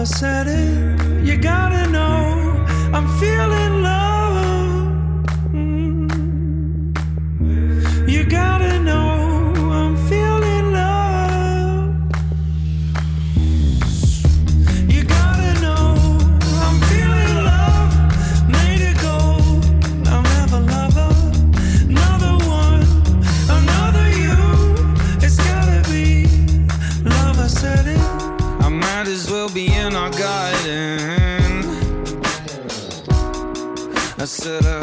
never said it. You gotta know I'm feeling. to the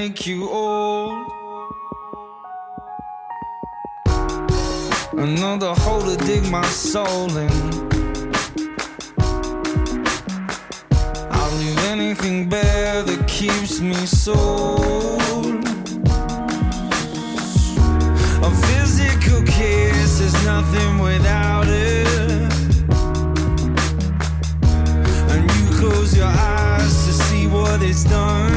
make you old. Another hole to dig my soul in. I'll leave anything bare that keeps me sold. A physical kiss is nothing without it. And you close your eyes to see what it's done.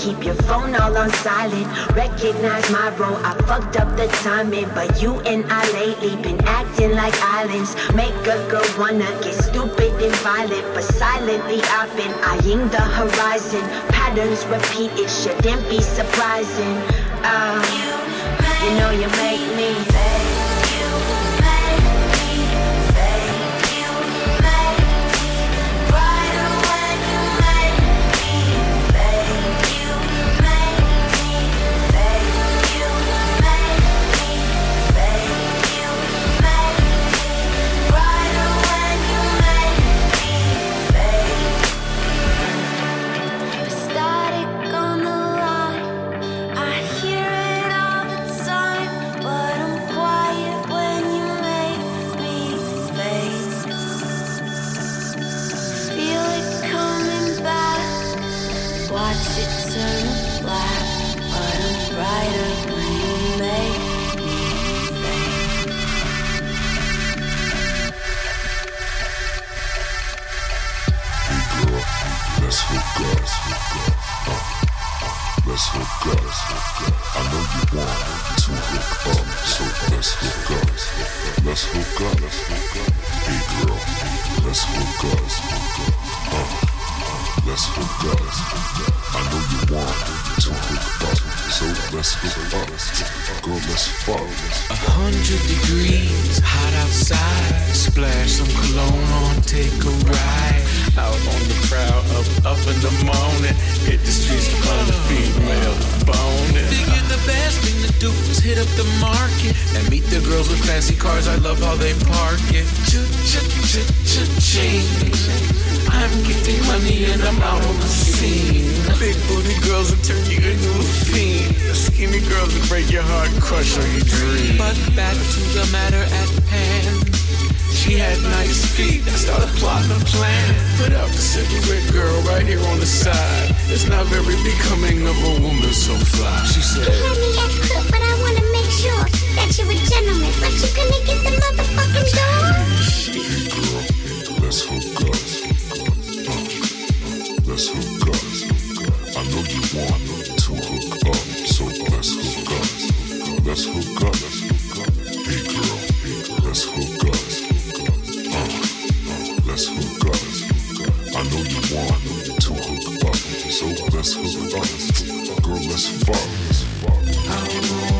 Keep your phone all on silent. Recognize my role, I fucked up the timing. But you and I lately been acting like islands. Make a girl wanna get stupid and violent. But silently I've been eyeing the horizon. Patterns repeat, it shouldn't be surprising. Uh, you know you make Splash some cologne on, take a ride. Out on the prowl, up, up in the morning. Hit the streets, find a female boning. Figure the best thing to do is hit up the market and meet the girls with fancy cars. I love how they park it. Ch-ch-ch-ch-ching. I'm getting money and I'm out on the scene. Big booty girls will turn you into a fiend. Skinny girls will break your heart, crush all your dreams. But back to the matter at hand. She had nice feet, I started plotting a plan. Put out the cigarette girl right here on the side. It's not very becoming of a woman so fly. She said, Honey, I could, but I wanna make sure that you're a gentleman. But you gonna get the motherfucking door. Hey girl, let's hook up. Uh, let's hook up. I know you want to hook up, so let's hook up. Let's hook up. Hey girl, let's hook up. Girl, let's fuck. Let's fuck. I'm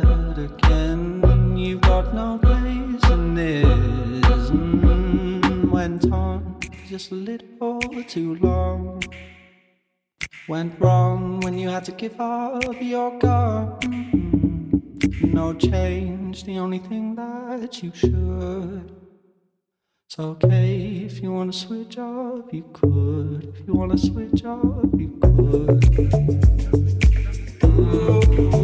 that again, you've got no place in this. Mm, went on just a little too long. Went wrong when you had to give up your gun. No change, the only thing that you should. It's okay if you wanna switch up, you could. If you wanna switch up, you could. If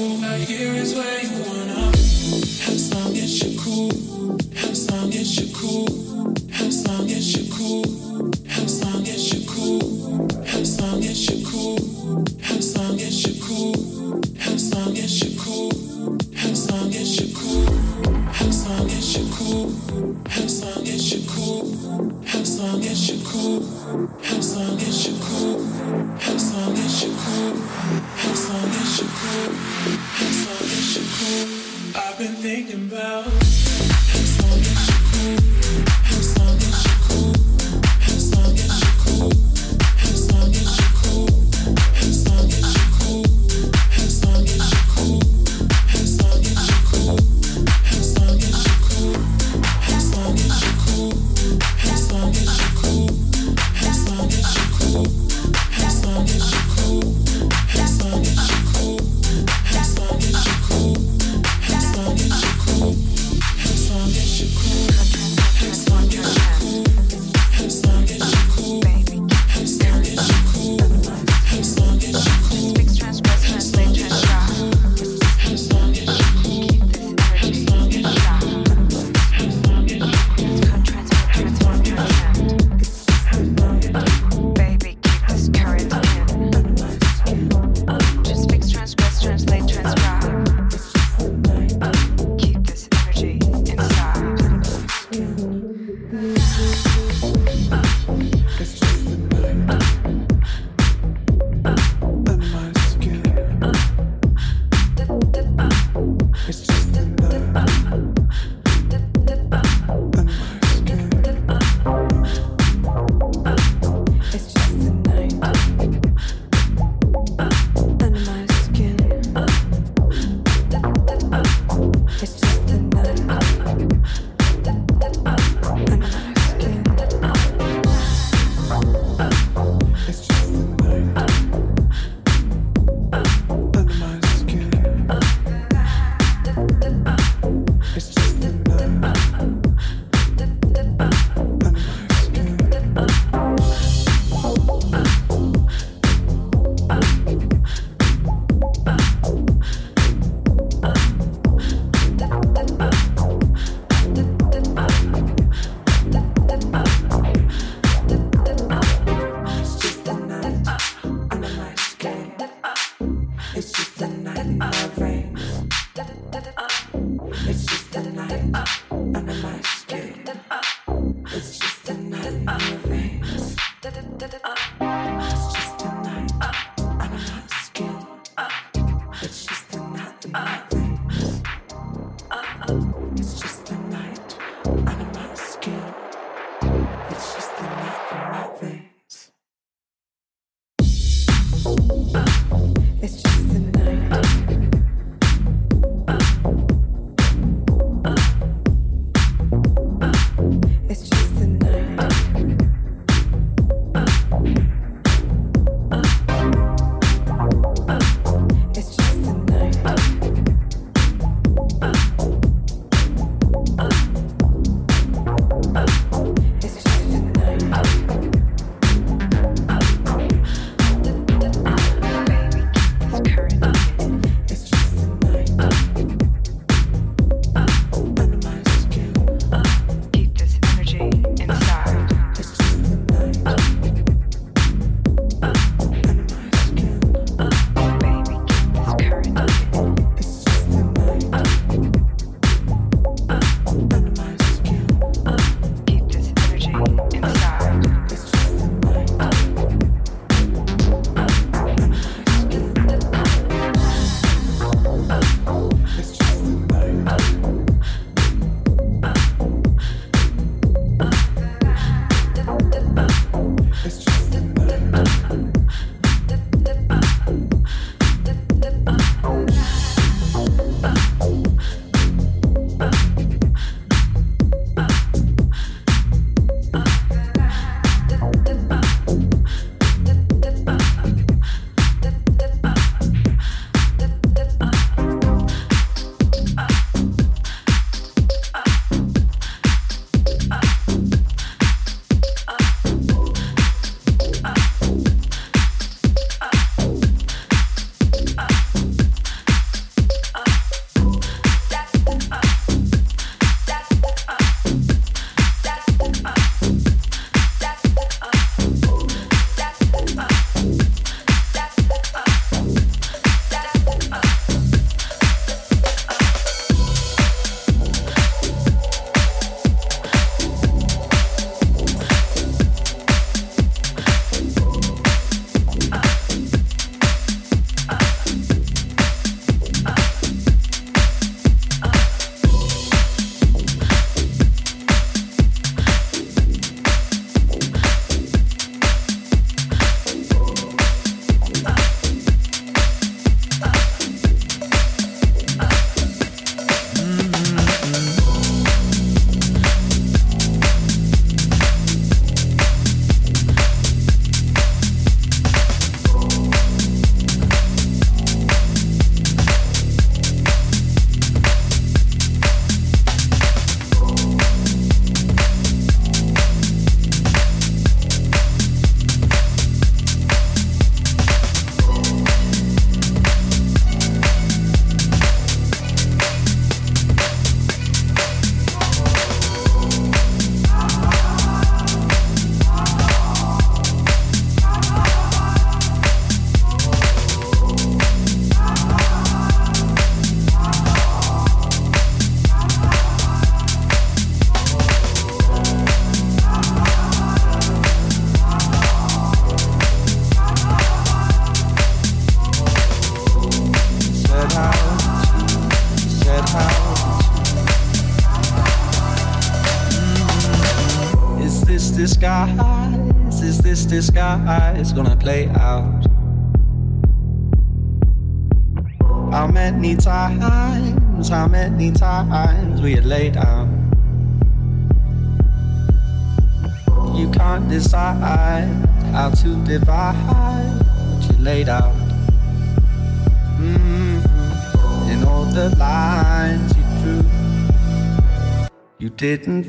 room. Out here is where you wanna be. As cool. As long as you're cool. As long as you're cool. As long cool. As long cool.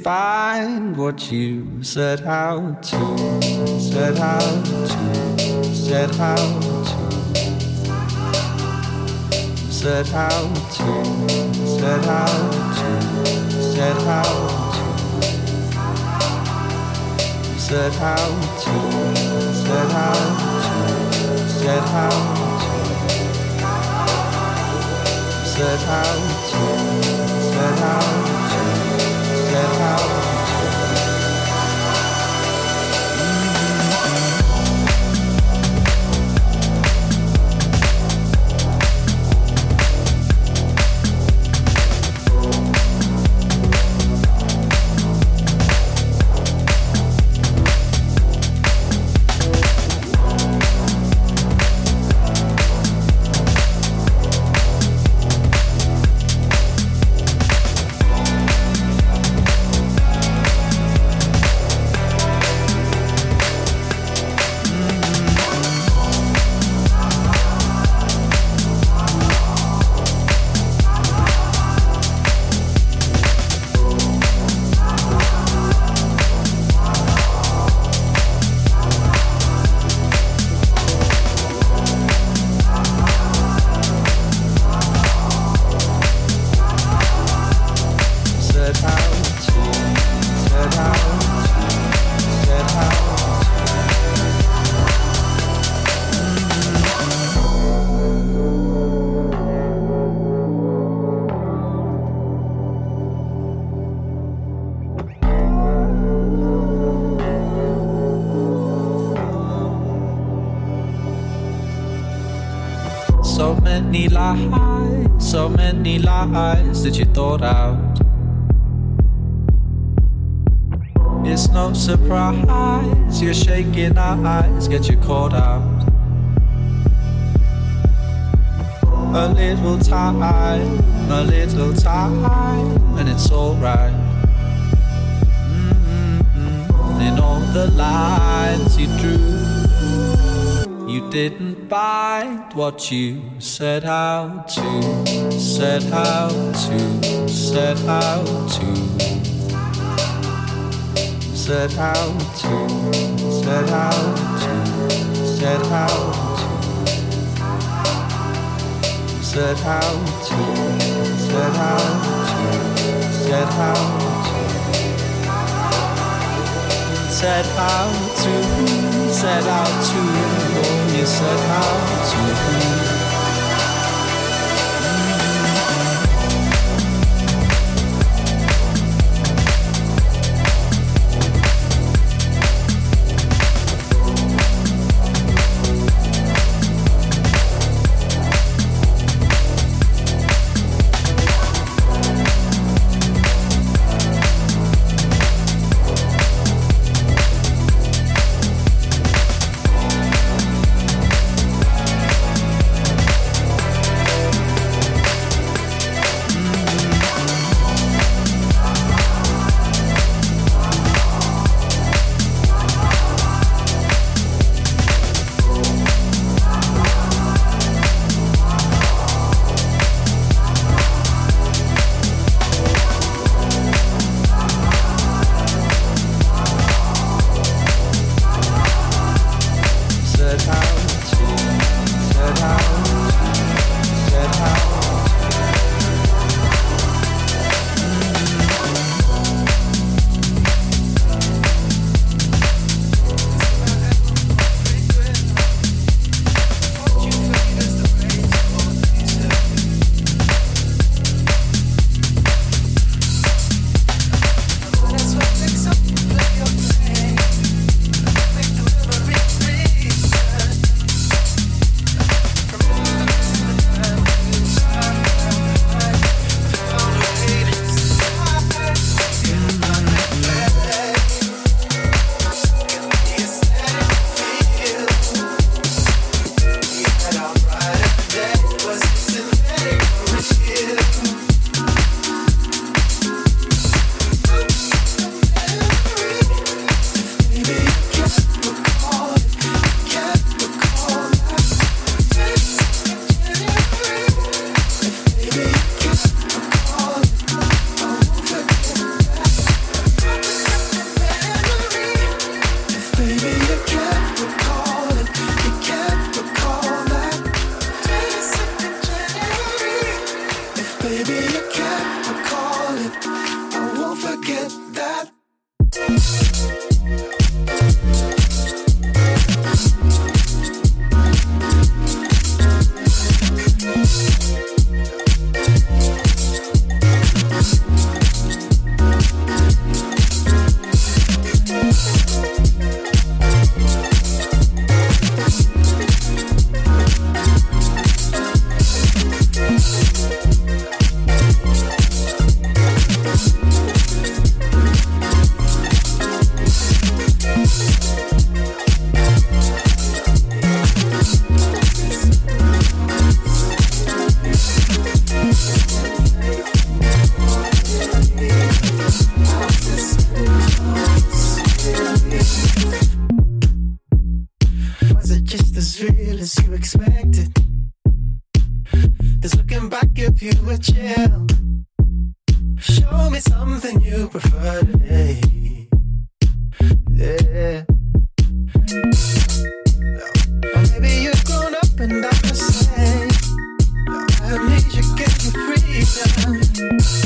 Find what you set out to, set out to, set out to. Set out to, set out to, set out to, set out to, set out to, set out to, set out to, set out to, that. What you set out to set out to, set out to, set out to, set out to, set out to, set out to, set out to, set out to, set out to, set out to, said how to be. expected. There's looking back if you were chill. Show me something you prefer today. Yeah. Or maybe you've grown up and I'm the same. Amnesia gave you freedom.